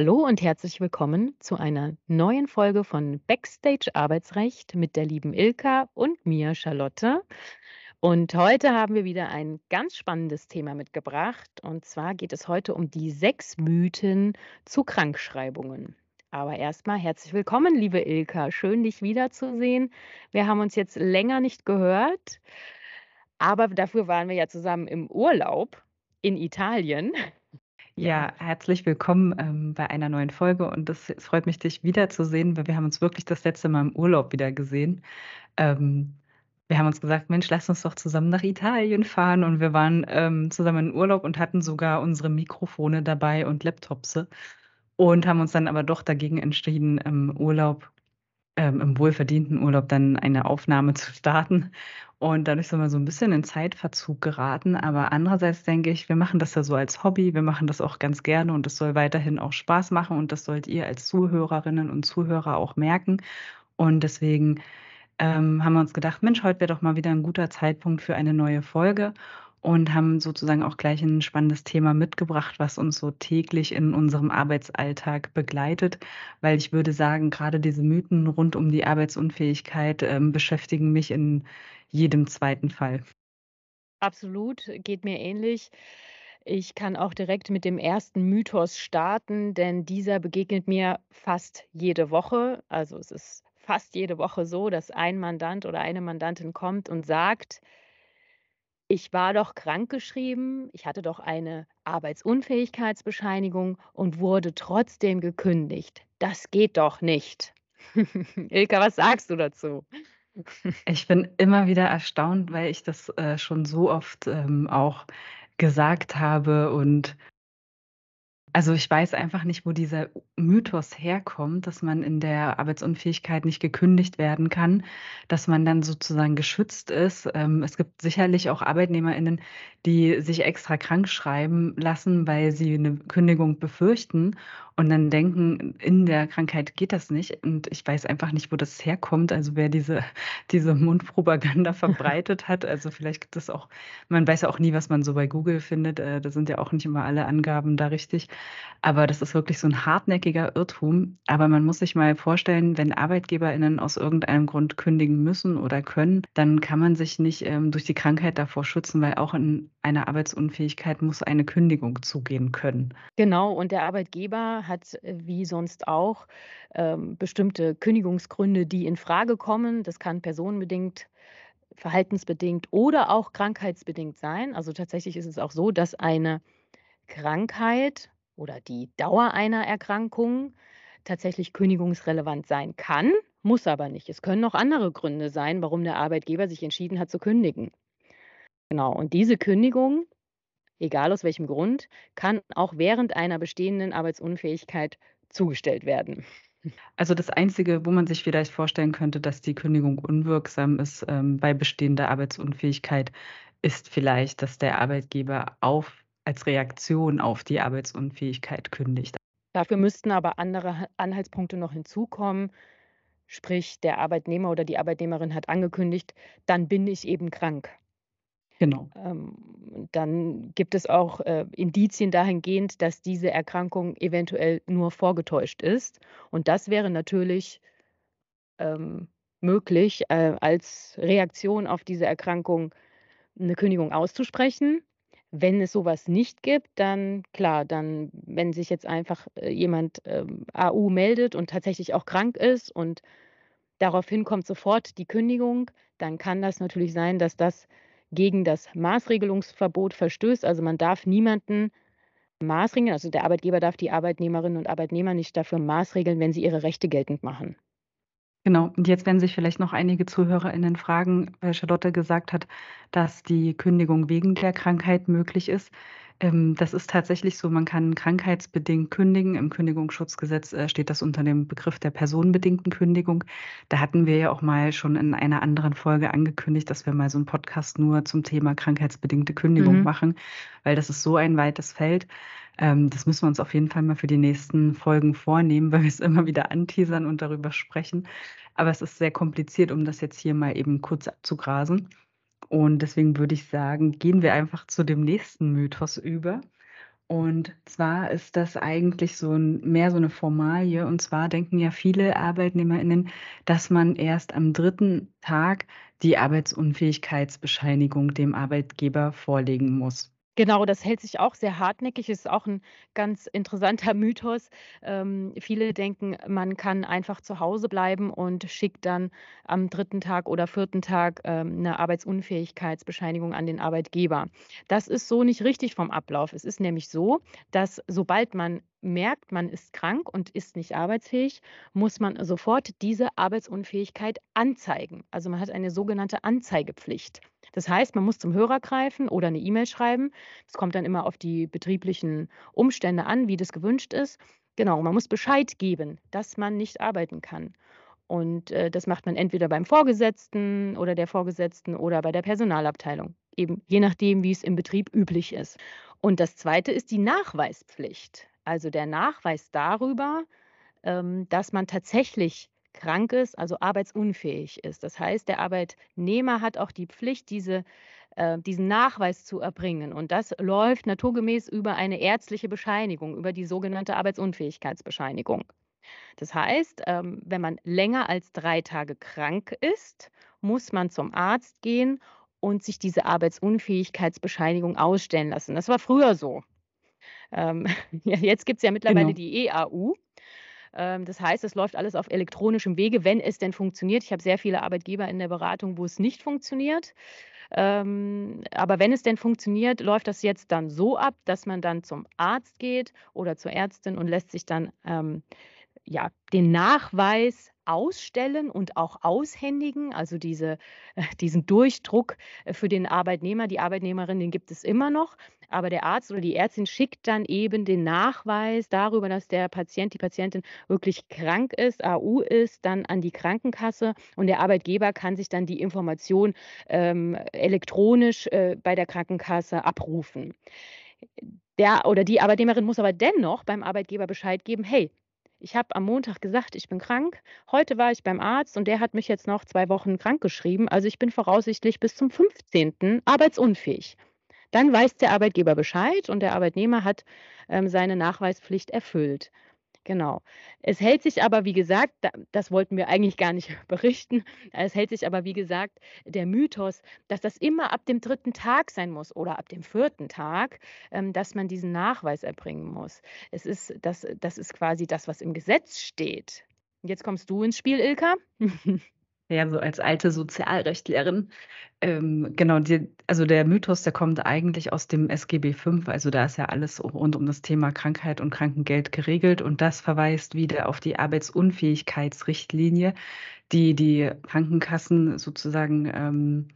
Hallo und herzlich willkommen zu einer neuen Folge von Backstage Arbeitsrecht mit der lieben Ilka und mir, Charlotte. Und heute haben wir wieder ein ganz spannendes Thema mitgebracht. Und zwar geht es heute um die sechs Mythen zu Krankschreibungen. Aber erstmal herzlich willkommen, liebe Ilka. Schön, dich wiederzusehen. Wir haben uns jetzt länger nicht gehört, aber dafür waren wir ja zusammen im Urlaub in Italien. Ja, herzlich willkommen ähm, bei einer neuen Folge und es freut mich, dich wiederzusehen, weil wir haben uns wirklich das letzte Mal im Urlaub wieder gesehen. Ähm, wir haben uns gesagt, Mensch, lass uns doch zusammen nach Italien fahren und wir waren ähm, zusammen in Urlaub und hatten sogar unsere Mikrofone dabei und Laptops und haben uns dann aber doch dagegen entschieden, im Urlaub ähm, im wohlverdienten Urlaub dann eine Aufnahme zu starten. Und dadurch sind wir so ein bisschen in Zeitverzug geraten. Aber andererseits denke ich, wir machen das ja so als Hobby. Wir machen das auch ganz gerne und es soll weiterhin auch Spaß machen. Und das sollt ihr als Zuhörerinnen und Zuhörer auch merken. Und deswegen ähm, haben wir uns gedacht, Mensch, heute wäre doch mal wieder ein guter Zeitpunkt für eine neue Folge und haben sozusagen auch gleich ein spannendes Thema mitgebracht, was uns so täglich in unserem Arbeitsalltag begleitet, weil ich würde sagen, gerade diese Mythen rund um die Arbeitsunfähigkeit äh, beschäftigen mich in jedem zweiten Fall. Absolut, geht mir ähnlich. Ich kann auch direkt mit dem ersten Mythos starten, denn dieser begegnet mir fast jede Woche. Also es ist fast jede Woche so, dass ein Mandant oder eine Mandantin kommt und sagt, ich war doch krankgeschrieben, ich hatte doch eine Arbeitsunfähigkeitsbescheinigung und wurde trotzdem gekündigt. Das geht doch nicht. Ilka, was sagst du dazu? Ich bin immer wieder erstaunt, weil ich das äh, schon so oft ähm, auch gesagt habe und also, ich weiß einfach nicht, wo dieser Mythos herkommt, dass man in der Arbeitsunfähigkeit nicht gekündigt werden kann, dass man dann sozusagen geschützt ist. Ähm, es gibt sicherlich auch ArbeitnehmerInnen, die sich extra krank schreiben lassen, weil sie eine Kündigung befürchten und dann denken, in der Krankheit geht das nicht. Und ich weiß einfach nicht, wo das herkommt. Also wer diese, diese Mundpropaganda verbreitet hat. Also vielleicht gibt es auch, man weiß ja auch nie, was man so bei Google findet. Äh, da sind ja auch nicht immer alle Angaben da richtig. Aber das ist wirklich so ein hartnäckiger Irrtum. Aber man muss sich mal vorstellen, wenn ArbeitgeberInnen aus irgendeinem Grund kündigen müssen oder können, dann kann man sich nicht ähm, durch die Krankheit davor schützen, weil auch in einer Arbeitsunfähigkeit muss eine Kündigung zugehen können. Genau, und der Arbeitgeber hat äh, wie sonst auch ähm, bestimmte Kündigungsgründe, die in Frage kommen. Das kann personenbedingt, verhaltensbedingt oder auch krankheitsbedingt sein. Also tatsächlich ist es auch so, dass eine Krankheit oder die Dauer einer Erkrankung tatsächlich kündigungsrelevant sein kann, muss aber nicht. Es können auch andere Gründe sein, warum der Arbeitgeber sich entschieden hat zu kündigen. Genau, und diese Kündigung egal aus welchem Grund, kann auch während einer bestehenden Arbeitsunfähigkeit zugestellt werden. Also das Einzige, wo man sich vielleicht vorstellen könnte, dass die Kündigung unwirksam ist ähm, bei bestehender Arbeitsunfähigkeit, ist vielleicht, dass der Arbeitgeber auf, als Reaktion auf die Arbeitsunfähigkeit kündigt. Dafür müssten aber andere Anhaltspunkte noch hinzukommen. Sprich, der Arbeitnehmer oder die Arbeitnehmerin hat angekündigt, dann bin ich eben krank. Genau. Ähm, dann gibt es auch äh, Indizien dahingehend, dass diese Erkrankung eventuell nur vorgetäuscht ist. Und das wäre natürlich ähm, möglich, äh, als Reaktion auf diese Erkrankung eine Kündigung auszusprechen. Wenn es sowas nicht gibt, dann klar, dann, wenn sich jetzt einfach äh, jemand ähm, AU meldet und tatsächlich auch krank ist und daraufhin kommt sofort die Kündigung, dann kann das natürlich sein, dass das gegen das Maßregelungsverbot verstößt. Also man darf niemanden maßregeln, also der Arbeitgeber darf die Arbeitnehmerinnen und Arbeitnehmer nicht dafür maßregeln, wenn sie ihre Rechte geltend machen. Genau. Und jetzt werden sich vielleicht noch einige ZuhörerInnen fragen, weil Charlotte gesagt hat, dass die Kündigung wegen der Krankheit möglich ist. Ähm, das ist tatsächlich so, man kann krankheitsbedingt kündigen. Im Kündigungsschutzgesetz äh, steht das unter dem Begriff der personenbedingten Kündigung. Da hatten wir ja auch mal schon in einer anderen Folge angekündigt, dass wir mal so einen Podcast nur zum Thema krankheitsbedingte Kündigung mhm. machen, weil das ist so ein weites Feld. Ähm, das müssen wir uns auf jeden Fall mal für die nächsten Folgen vornehmen, weil wir es immer wieder anteasern und darüber sprechen. Aber es ist sehr kompliziert, um das jetzt hier mal eben kurz abzugrasen. Und deswegen würde ich sagen, gehen wir einfach zu dem nächsten Mythos über. Und zwar ist das eigentlich so 'n mehr so 'ne Formalie. Und zwar denken ja viele ArbeitnehmerInnen, dass man erst am dritten Tag die Arbeitsunfähigkeitsbescheinigung dem Arbeitgeber vorlegen muss. Genau, das hält sich auch sehr hartnäckig, ist auch 'n ganz interessanter Mythos. Ähm, viele denken, man kann einfach zu Hause bleiben und schickt dann am dritten Tag oder vierten Tag, ähm, 'ne Arbeitsunfähigkeitsbescheinigung an den Arbeitgeber. Das ist so nicht richtig vom Ablauf. Es ist nämlich so, dass sobald man merkt, man ist krank und ist nicht arbeitsfähig, muss man sofort diese Arbeitsunfähigkeit anzeigen. Also, man hat eine sogenannte Anzeigepflicht. Das heißt, man muss zum Hörer greifen oder 'ne E-Mail schreiben. Es kommt dann immer auf die betrieblichen Umstände an, wie das gewünscht ist. Genau, man muss Bescheid geben, dass man nicht arbeiten kann. Und, äh, das macht man entweder beim Vorgesetzten oder der Vorgesetzten oder bei der Personalabteilung, eben je nachdem, wie es im Betrieb üblich ist. Und das Zweite ist die Nachweispflicht. Also, der Nachweis darüber, ähm, dass man tatsächlich krank ist, also arbeitsunfähig ist. Das heißt, der Arbeitnehmer hat auch die Pflicht, diese äh, diesen Nachweis zu erbringen. Und das läuft naturgemäß über eine ärztliche Bescheinigung, über die sogenannte Arbeitsunfähigkeitsbescheinigung. Das heißt, ähm, wenn man länger als 3 Tage krank ist, muss man zum Arzt gehen und sich diese Arbeitsunfähigkeitsbescheinigung ausstellen lassen. Das war früher so. Ähm, ja, jetzt gibt's ja mittlerweile Genau. die EAU. Ähm, das heißt, es läuft alles auf elektronischem Wege, wenn es denn funktioniert. Ich habe sehr viele Arbeitgeber in der Beratung, wo es nicht funktioniert. Ähm, aber wenn es denn funktioniert, läuft das jetzt dann so ab, dass man dann zum Arzt geht oder zur Ärztin und lässt sich dann, ähm, ja, den Nachweis ausstellen und auch aushändigen. Also, diese diesen Durchdruck, äh, für den Arbeitnehmer, die Arbeitnehmerin, den gibt es immer noch. Aber der Arzt oder die Ärztin schickt dann eben den Nachweis darüber, dass der Patient, die Patientin wirklich krank ist, AU ist, dann an die Krankenkasse und der Arbeitgeber kann sich dann die Information, ähm, elektronisch, äh, bei der Krankenkasse abrufen. Der oder die Arbeitnehmerin muss aber dennoch beim Arbeitgeber Bescheid geben: „Hey, ich habe am Montag gesagt, ich bin krank. Heute war ich beim Arzt und der hat mich jetzt noch 2 Wochen krankgeschrieben. Also, ich bin voraussichtlich bis zum 15. arbeitsunfähig.“ Dann weiß der Arbeitgeber Bescheid und der Arbeitnehmer hat, ähm, seine Nachweispflicht erfüllt. Genau. Es hält sich aber, wie gesagt, da das wollten wir eigentlich gar nicht berichten. Es hält sich aber, wie gesagt, der Mythos, dass das immer ab dem dritten Tag sein muss oder ab dem vierten Tag, ähm, dass man diesen Nachweis erbringen muss. Es ist das das ist quasi das, was im Gesetz steht. Jetzt kommst du ins Spiel, Ilka. Ja, so als alte Sozialrechtlerin. Ähm, genau, die also, der Mythos, der kommt eigentlich aus dem SGB V. Also, da ist ja alles rund um das Thema Krankheit und Krankengeld geregelt und das verweist wieder auf die Arbeitsunfähigkeitsrichtlinie, die die Krankenkassen sozusagen, ähm,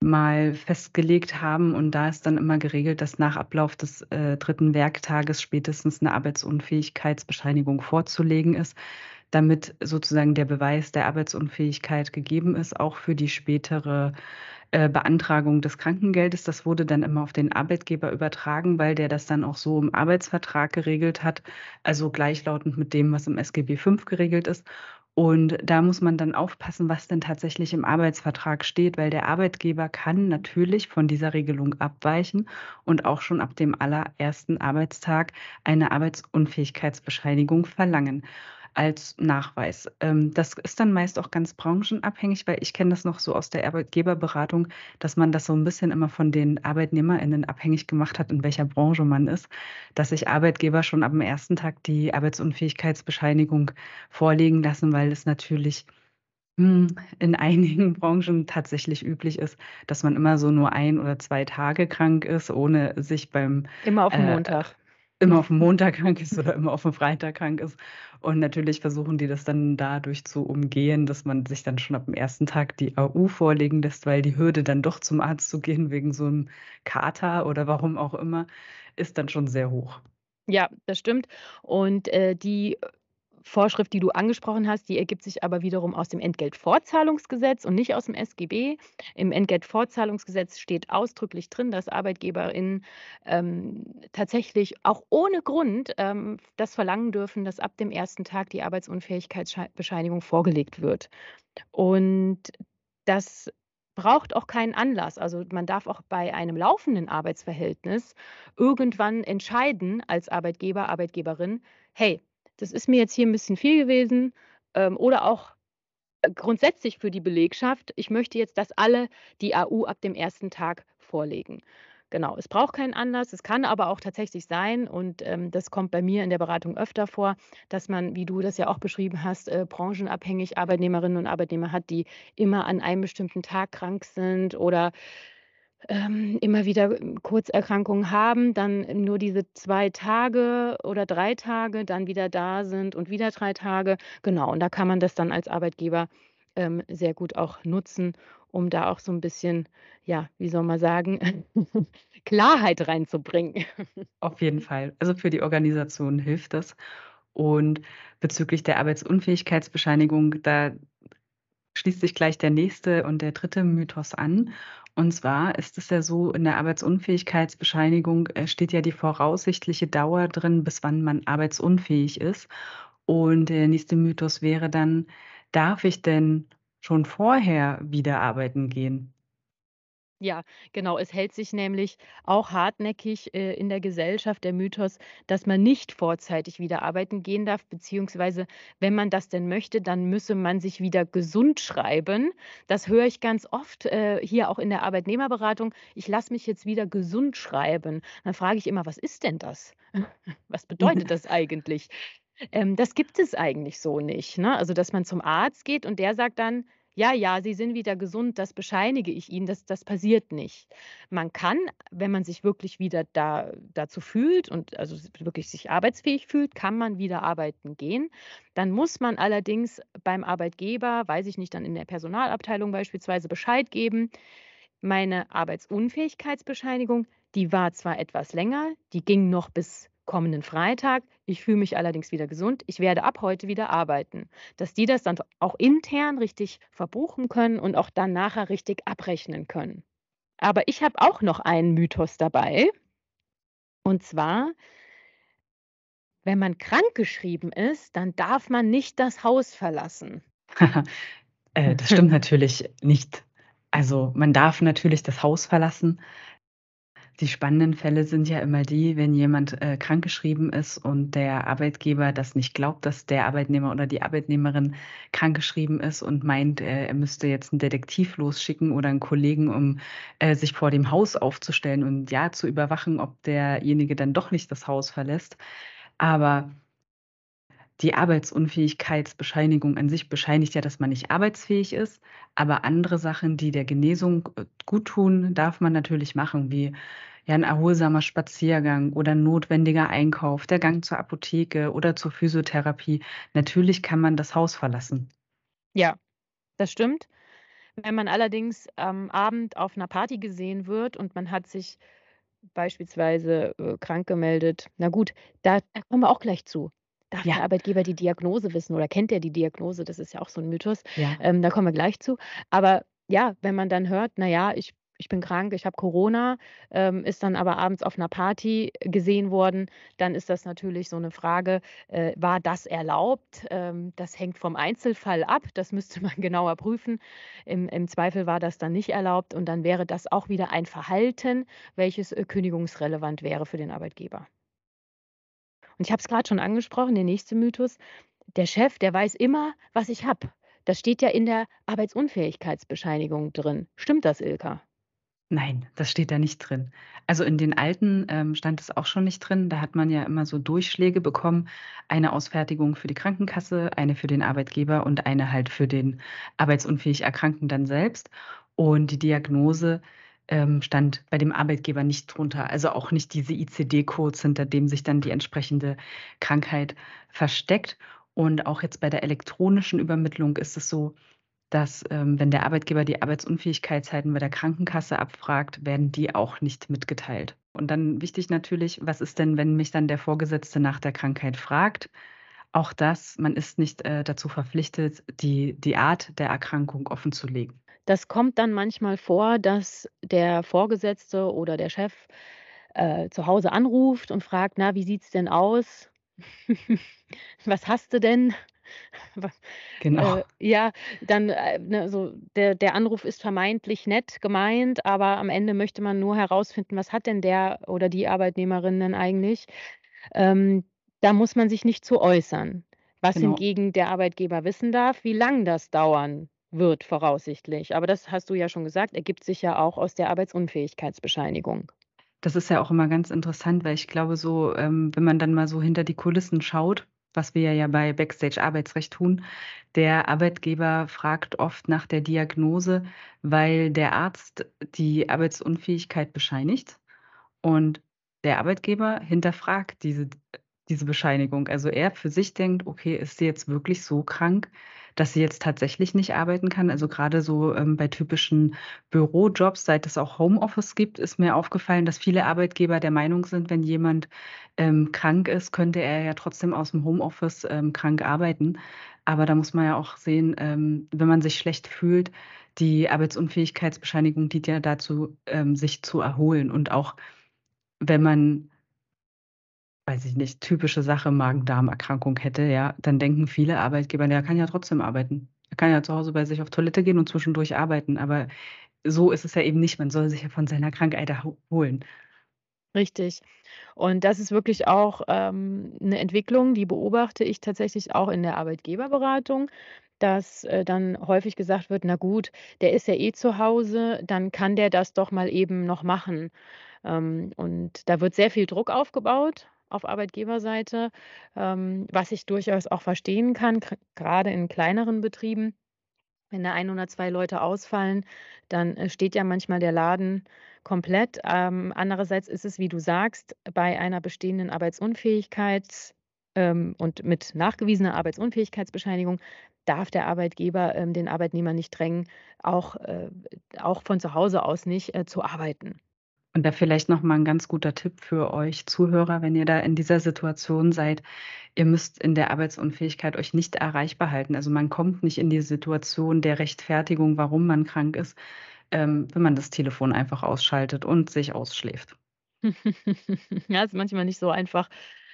mal festgelegt haben. Und da ist dann immer geregelt, dass nach Ablauf des, äh, 3. Werktages spätestens 'ne Arbeitsunfähigkeitsbescheinigung vorzulegen ist, damit sozusagen der Beweis der Arbeitsunfähigkeit gegeben ist, auch für die spätere, äh, Beantragung des Krankengeldes. Das wurde dann immer auf den Arbeitgeber übertragen, weil der das dann auch so im Arbeitsvertrag geregelt hat, also gleichlautend mit dem, was im SGB V geregelt ist. Und da muss man dann aufpassen, was denn tatsächlich im Arbeitsvertrag steht, weil der Arbeitgeber kann natürlich von dieser Regelung abweichen und auch schon ab dem allerersten Arbeitstag eine Arbeitsunfähigkeitsbescheinigung verlangen als Nachweis. Ähm, das ist dann meist auch ganz branchenabhängig, weil ich kenne das noch so aus der Arbeitgeberberatung, dass man das so 'n bisschen immer von den ArbeitnehmerInnen abhängig gemacht hat, in welcher Branche man ist, dass sich Arbeitgeber schon ab'm ersten Tag die Arbeitsunfähigkeitsbescheinigung vorlegen lassen, weil es natürlich, hm, in einigen Branchen tatsächlich üblich ist, dass man immer so nur 1 oder 2 Tage krank ist, ohne sich beim, Immer auf'm äh Montag. Immer auf'm Montag krank ist oder immer auf'm Freitag krank ist. Und natürlich versuchen die das dann dadurch zu umgehen, dass man sich dann schon ab'm ersten Tag die AU vorlegen lässt, weil die Hürde, dann doch zum Arzt zu gehen wegen so 'nem Kater oder warum auch immer, ist dann schon sehr hoch. Ja, das stimmt. Und, äh, die Vorschrift, die du angesprochen hast, die ergibt sich aber wiederum aus dem Entgeltfortzahlungsgesetz und nicht aus dem SGB. Im Entgeltfortzahlungsgesetz steht ausdrücklich drin, dass ArbeitgeberInnen, ähm, tatsächlich auch ohne Grund, ähm, das verlangen dürfen, dass ab dem ersten Tag die Arbeitsunfähigkeitsschei Bescheinigung vorgelegt wird. Und das braucht auch keinen Anlass. Also, man darf auch bei einem laufenden Arbeitsverhältnis irgendwann entscheiden als Arbeitgeber, Arbeitgeberin: „Hey, das ist mir jetzt hier 'n bisschen viel gewesen“, ähm, oder auch, äh, grundsätzlich für die Belegschaft: „Ich möchte jetzt, dass alle die AU ab dem ersten Tag vorlegen.“ Genau, es braucht keinen Anlass, es kann aber auch tatsächlich sein und, ähm, das kommt bei mir in der Beratung öfter vor, dass man, wie du das ja auch beschrieben hast, äh, branchenabhängig Arbeitnehmerinnen und Arbeitnehmer hat, die immer an einem bestimmten Tag krank sind oder, ähm, immer wieder, hm, Kurzerkrankungen haben, dann nur diese 2 Tage oder 3 Tage dann wieder da sind und wieder 3 Tage. Genau, und da kann man das dann als Arbeitgeber, ähm, sehr gut auch nutzen, um da auch so 'n bisschen, ja, wie soll man sagen, Klarheit reinzubringen. Auf jeden Fall. Also, für die Organisation hilft das. Und bezüglich der Arbeitsunfähigkeitsbescheinigung, da schließt sich gleich der nächste und der dritte Mythos an. Und zwar ist es ja so, in der Arbeitsunfähigkeitsbescheinigung, äh, steht ja die voraussichtliche Dauer drin, bis wann man arbeitsunfähig ist. Und der nächste Mythos wäre dann: „Darf ich denn schon vorher wieder arbeiten gehen?“ Ja, genau. Es hält sich nämlich auch hartnäckig, äh, in der Gesellschaft der Mythos, dass man nicht vorzeitig wieder arbeiten gehen darf, beziehungsweise wenn man das denn möchte, dann müsse man sich wieder gesundschreiben. Das höre ich ganz oft, äh, hier auch in der Arbeitnehmerberatung: „Ich lasse mich jetzt wieder gesundschreiben.“ Dann frage ich immer: „Was ist denn das? Was bedeutet das eigentlich?“ Ähm, das gibt es eigentlich so nicht, ne? Also, dass man zum Arzt geht und der sagt dann: „Ja, ja, Sie sind wieder gesund, das bescheinige ich Ihnen.“ Das das passiert nicht. Man kann, wenn man sich wirklich wieder da dazu fühlt und also, wirklich sich arbeitsfähig fühlt, kann man wieder arbeiten gehen. Dann muss man allerdings beim Arbeitgeber, weiß ich nicht, dann in der Personalabteilung beispielsweise Bescheid geben: „Meine Arbeitsunfähigkeitsbescheinigung, die war zwar etwas länger, die ging noch bis kommenden Freitag. Ich fühle mich allerdings wieder gesund. Ich werde ab heute wieder arbeiten.“ Dass die das dann auch intern richtig verbuchen können und auch dann nachher richtig abrechnen können. Aber ich habe auch noch einen Mythos dabei. Und zwar wenn man krankgeschrieben ist, dann darf man nicht das Haus verlassen. Äh, das stimmt natürlich nicht. Also, man darf natürlich das Haus verlassen. Die spannenden Fälle sind ja immer die, wenn jemand, äh, krankgeschrieben ist und der Arbeitgeber das nicht glaubt, dass der Arbeitnehmer oder die Arbeitnehmerin krankgeschrieben ist und meint, äh, er müsste jetzt 'n Detektiv losschicken oder 'n Kollegen, um, äh, sich vor dem Haus aufzustellen und, ja, zu überwachen, ob derjenige dann doch nicht das Haus verlässt. Aber die Arbeitsunfähigkeitsbescheinigung an sich bescheinigt ja, dass man nicht arbeitsfähig ist, aber andere Sachen, die der Genesung, äh, guttun, darf man natürlich machen, wie, ja, 'n erholsamer Spaziergang oder 'n notwendiger Einkauf, der Gang zur Apotheke oder zur Physiotherapie. Natürlich kann man das Haus verlassen. Ja, das stimmt. Wenn man allerdings am Abend auf 'ner Party gesehen wird und man hat sich beispielsweise, äh, krank gemeldet, na gut, da da kommen wir auch gleich zu. Darf der Ja. Arbeitgeber die Diagnose wissen oder kennt der die Diagnose? Das ist ja auch so 'n Mythos. Ja. Ähm, da kommen wir gleich zu. Aber ja, wenn man dann hört: „Na ja, ich ich bin krank, ich habe Corona“, ähm, ist dann aber abends auf 'ner Party gesehen worden, dann ist das natürlich so 'ne Frage, äh, war das erlaubt? Ähm, das hängt vom Einzelfall ab, das müsste man genauer prüfen. Im im Zweifel war das dann nicht erlaubt und dann wäre das auch wieder ein Verhalten, welches, äh, kündigungsrelevant wäre für den Arbeitgeber. Und ich habe es grad schon angesprochen, der nächste Mythos: Der Chef, der weiß immer, was ich habe. Das steht ja in der Arbeitsunfähigkeitsbescheinigung drin. Stimmt das, Ilka? Nein, das steht da nicht drin. Also, in den alten, ähm, stand es auch schon nicht drin. Da hat man ja immer so Durchschläge bekommen, eine Ausfertigung für die Krankenkasse, eine für den Arbeitgeber und eine halt für den arbeitsunfähig Erkrankten dann selbst. Und die Diagnose, ähm, stand bei dem Arbeitgeber nicht drunter, also auch nicht diese ICD-Codes, hinter dem sich dann die entsprechende Krankheit versteckt. Und auch jetzt bei der elektronischen Übermittlung ist es so, dass, ähm, wenn der Arbeitgeber die Arbeitsunfähigkeitszeiten bei der Krankenkasse abfragt, werden die auch nicht mitgeteilt. Und dann wichtig natürlich: Was ist denn, wenn mich dann der Vorgesetzte nach der Krankheit fragt? Auch das, man ist nicht, äh, dazu verpflichtet, die die Art der Erkrankung offenzulegen. Das kommt dann manchmal vor, dass der Vorgesetzte oder der Chef, äh, zu Hause anruft und fragt: „Na, wie sieht's denn aus? Was hast du denn?“ Genau. Äh, ja, dann, äh, ne, so der der Anruf ist vermeintlich nett gemeint, aber am Ende möchte man nur herausfinden, was hat denn der oder die Arbeitnehmerin denn eigentlich? Ähm, da muss man sich nicht zu äußern. Was Genau. hingegen der Arbeitgeber wissen darf, wie lang das dauern wird voraussichtlich. Aber das hast du ja schon gesagt, ergibt sich ja auch aus der Arbeitsunfähigkeitsbescheinigung. Das ist ja auch immer ganz interessant, weil ich glaube so, ähm, wenn man dann mal so hinter die Kulissen schaut, was wir ja bei Backstage Arbeitsrecht tun, der Arbeitgeber fragt oft nach der Diagnose, weil der Arzt die Arbeitsunfähigkeit bescheinigt und der Arbeitgeber hinterfragt diese diese Bescheinigung. Also, er für sich denkt: „Okay, ist sie jetzt wirklich so krank, dass sie jetzt tatsächlich nicht arbeiten kann?“ Also, grade so, ähm, bei typischen Bürojobs, seit es auch Homeoffice gibt, ist mir aufgefallen, dass viele Arbeitgeber der Meinung sind, wenn jemand, ähm, krank ist, könnte er ja trotzdem aus'm Homeoffice, ähm, krank arbeiten. Aber da muss man ja auch sehen, ähm, wenn man sich schlecht fühlt, die Arbeitsunfähigkeitsbescheinigung dient ja dazu, ähm, sich zu erholen. Und auch wenn man weiß ich nicht, typische Sache, Magen-Darm-Erkrankung hätte, ja, dann denken viele Arbeitgeber: „Na, er kann ja trotzdem arbeiten. Er kann ja zu Hause bei sich auf Toilette gehen und zwischendurch arbeiten.“ Aber so ist es ja eben nicht. Man soll sich ja von seiner Krankheit erholen. Richtig. Und das ist wirklich auch, ähm, 'ne Entwicklung, die beobachte ich tatsächlich auch in der Arbeitgeberberatung, dass, äh, dann häufig gesagt wird: „Na gut, der ist ja eh zu Hause, dann kann der das doch mal eben noch machen.“ Ähm, und da wird sehr viel Druck aufgebaut auf Arbeitgeberseite, ähm, was ich durchaus auch verstehen kann, gr grade in kleineren Betrieben. Wenn da 1 oder 2 Leute ausfallen, dann, äh, steht ja manchmal der Laden komplett. Ähm, andererseits ist es, wie du sagst, bei einer bestehenden Arbeitsunfähigkeit, ähm, und mit nachgewiesener Arbeitsunfähigkeitsbescheinigung darf der Arbeitgeber, ähm, den Arbeitnehmer nicht drängen, auch äh, auch von zu Hause aus nicht, äh, zu arbeiten. Und da vielleicht noch mal 'n ganz guter Tipp für euch Zuhörer, wenn ihr da in dieser Situation seid. Ihr müsst in der Arbeitsunfähigkeit euch nicht erreichbar halten. Also, man kommt nicht in die Situation der Rechtfertigung, warum man krank ist, ähm, wenn man das Telefon einfach ausschaltet und sich ausschläft. Ja, ist manchmal nicht so einfach,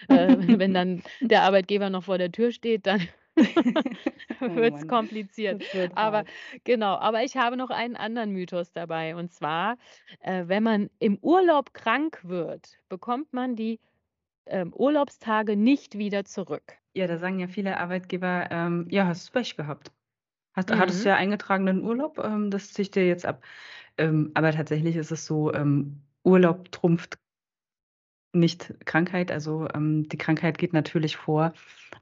äh, wenn dann der Arbeitgeber noch vor der Tür steht, dann Oh wird's Mann, kompliziert. wird Aber hart. genau, aber ich habe noch einen anderen Mythos dabei. Und zwar, äh, wenn man im Urlaub krank wird, bekommt man die, ähm, Urlaubstage nicht wieder zurück. Ja, da sagen ja viele Arbeitgeber, ähm: „Ja, hast Pech gehabt. Hast hattest Mhm. ja eingetragenen Urlaub, ähm, das ziehe ich dir jetzt ab.“ Ähm, aber tatsächlich ist es so, ähm, Urlaub trumpft nicht Krankheit. Also, ähm, die Krankheit geht natürlich vor.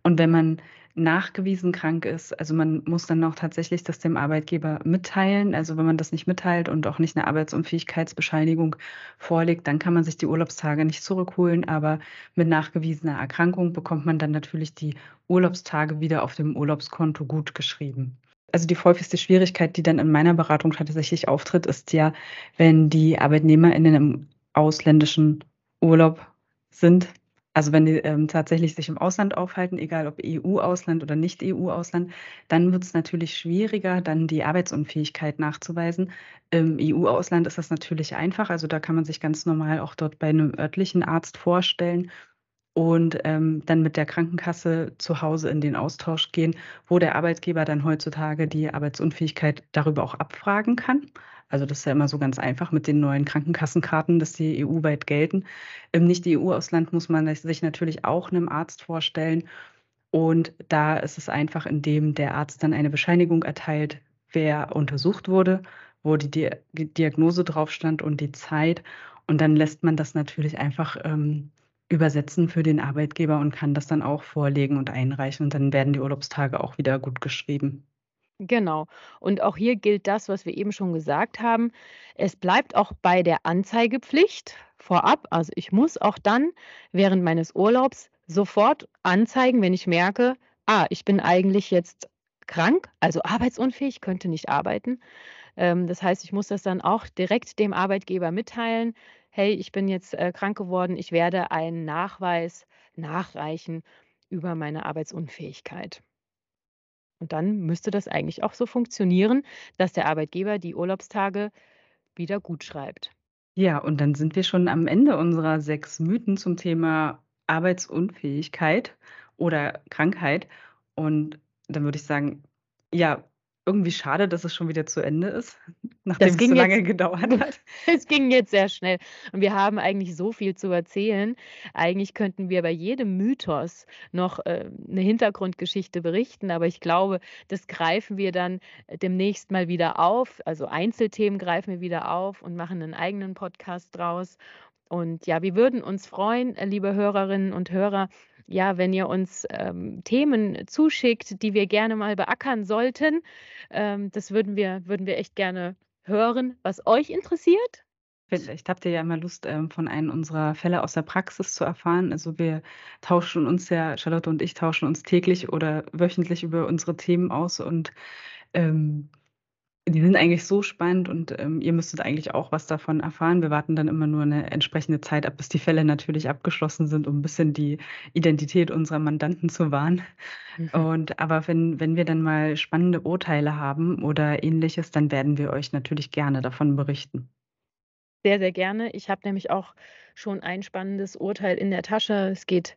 Und wenn man nachgewiesen krank ist also, man muss dann auch tatsächlich das dem Arbeitgeber mitteilen. Also, wenn man das nicht mitteilt und auch nicht 'ne Arbeitsunfähigkeitsbescheinigung vorlegt, dann kann man sich die Urlaubstage nicht zurückholen. Aber mit nachgewiesener Erkrankung bekommt man dann natürlich die Urlaubstage wieder auf dem Urlaubskonto gutgeschrieben. Also, die häufigste Schwierigkeit, die dann in meiner Beratung tatsächlich auftritt, ist ja, wenn die ArbeitnehmerInnen im ausländischen Urlaub sind. Also, wenn die, ähm, tatsächlich sich im Ausland aufhalten, egal ob EU-Ausland oder nicht EU-Ausland, dann wird's natürlich schwieriger, dann die Arbeitsunfähigkeit nachzuweisen. Im EU-Ausland ist das natürlich einfach. Also, da kann man sich ganz normal auch dort bei 'nem örtlichen Arzt vorstellen und, ähm, dann mit der Krankenkasse zu Hause in den Austausch gehen, wo der Arbeitgeber dann heutzutage die Arbeitsunfähigkeit darüber auch abfragen kann. Also, das ist ja immer so ganz einfach mit den neuen Krankenkassenkarten, dass die EU-weit gelten. Im Nicht-EU-Ausland muss man sich natürlich auch 'nem Arzt vorstellen. Und da ist es einfach, indem der Arzt dann eine Bescheinigung erteilt, wer untersucht wurde, wo die Dia Diagnose drauf stand und die Zeit. Und dann lässt man das natürlich einfach, ähm, übersetzen für den Arbeitgeber und kann das dann auch vorlegen und einreichen. Und dann werden die Urlaubstage auch wieder gutgeschrieben. Genau. Und auch hier gilt das, was wir eben schon gesagt haben. Es bleibt auch bei der Anzeigepflicht vorab. Also, ich muss auch dann während meines Urlaubs sofort anzeigen, wenn ich merke: „Ah, ich bin eigentlich jetzt krank, also arbeitsunfähig, könnte nicht arbeiten.“ Ähm, das heißt, ich muss das dann auch direkt dem Arbeitgeber mitteilen: „Hey, ich bin jetzt, äh, krank geworden. Ich werde einen Nachweis nachreichen über meine Arbeitsunfähigkeit.“ Und dann müsste das eigentlich auch so funktionieren, dass der Arbeitgeber die Urlaubstage wieder gutschreibt. Ja, und dann sind wir schon am Ende unserer 6 Mythen zum Thema Arbeitsunfähigkeit oder Krankheit. Und dann würde ich sagen, ja, irgendwie schade, dass es schon wieder zu Ende ist, nachdem es so lange jetzt gedauert hat. es ging jetzt sehr schnell und wir haben eigentlich so viel zu erzählen. Eigentlich könnten wir bei jedem Mythos noch, äh, 'ne Hintergrundgeschichte berichten, aber ich glaube, das greifen wir dann, demnächst mal wieder auf. Also, Einzelthemen greifen wir wieder auf und machen 'nen eigenen Podcast draus. Und ja, wir würden uns freuen, äh, liebe Hörerinnen und Hörer, ja, wenn ihr uns, ähm, Themen zuschickt, die wir gerne mal beackern sollten. Ähm, das würden wir würden wir echt gerne hören, was euch interessiert. Vielleicht habt ihr ja mal Lust, ähm, von einem unserer Fälle aus der Praxis zu erfahren. Also, wir tauschen uns ja Charlotte und ich tauschen uns täglich oder wöchentlich über unsere Themen aus und, ähm, die sind eigentlich so spannend und, ähm, ihr müsstet eigentlich auch was davon erfahren. Wir warten dann immer nur 'ne entsprechende Zeit ab, bis die Fälle natürlich abgeschlossen sind, um 'n bisschen die Identität unserer Mandanten zu wahren. Mhm. Und aber wenn wenn wir dann mal spannende Urteile haben oder Ähnliches, dann werden wir euch natürlich gerne davon berichten. Sehr, sehr gerne. Ich habe nämlich auch schon ein spannendes Urteil in der Tasche. Es geht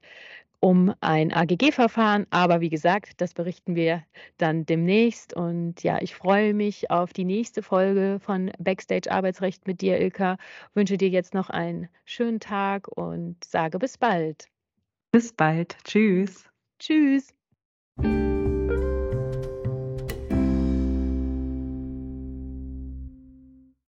um ein AGG-Verfahren, aber wie gesagt, das berichten wir dann demnächst. Und ja, ich freue mich auf die nächste Folge von Backstage Arbeitsrecht mit dir, Ilka. Wünsche dir jetzt noch einen schönen Tag und sage bis bald. Bis bald. Tschüss. Tschüss.